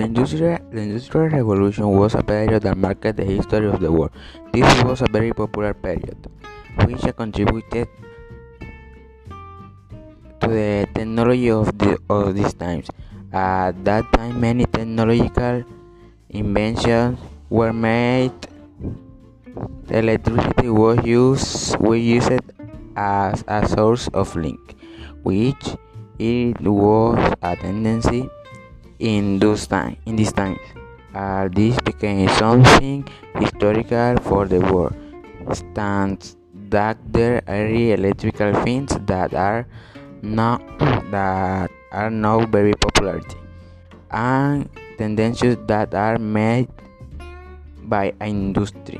industrial, the industrial Revolution was a period that marked the history of the world. This was a very popular period, which contributed to the technology of, the, of these times. At that time, many technological inventions were made. Electricity was used, was used as a source of link, which it was a tendency in those time, in these times. Uh, this became something historical for the world. Stands that there are electrical things that are now that are now very popular and tendencies that are made by industry.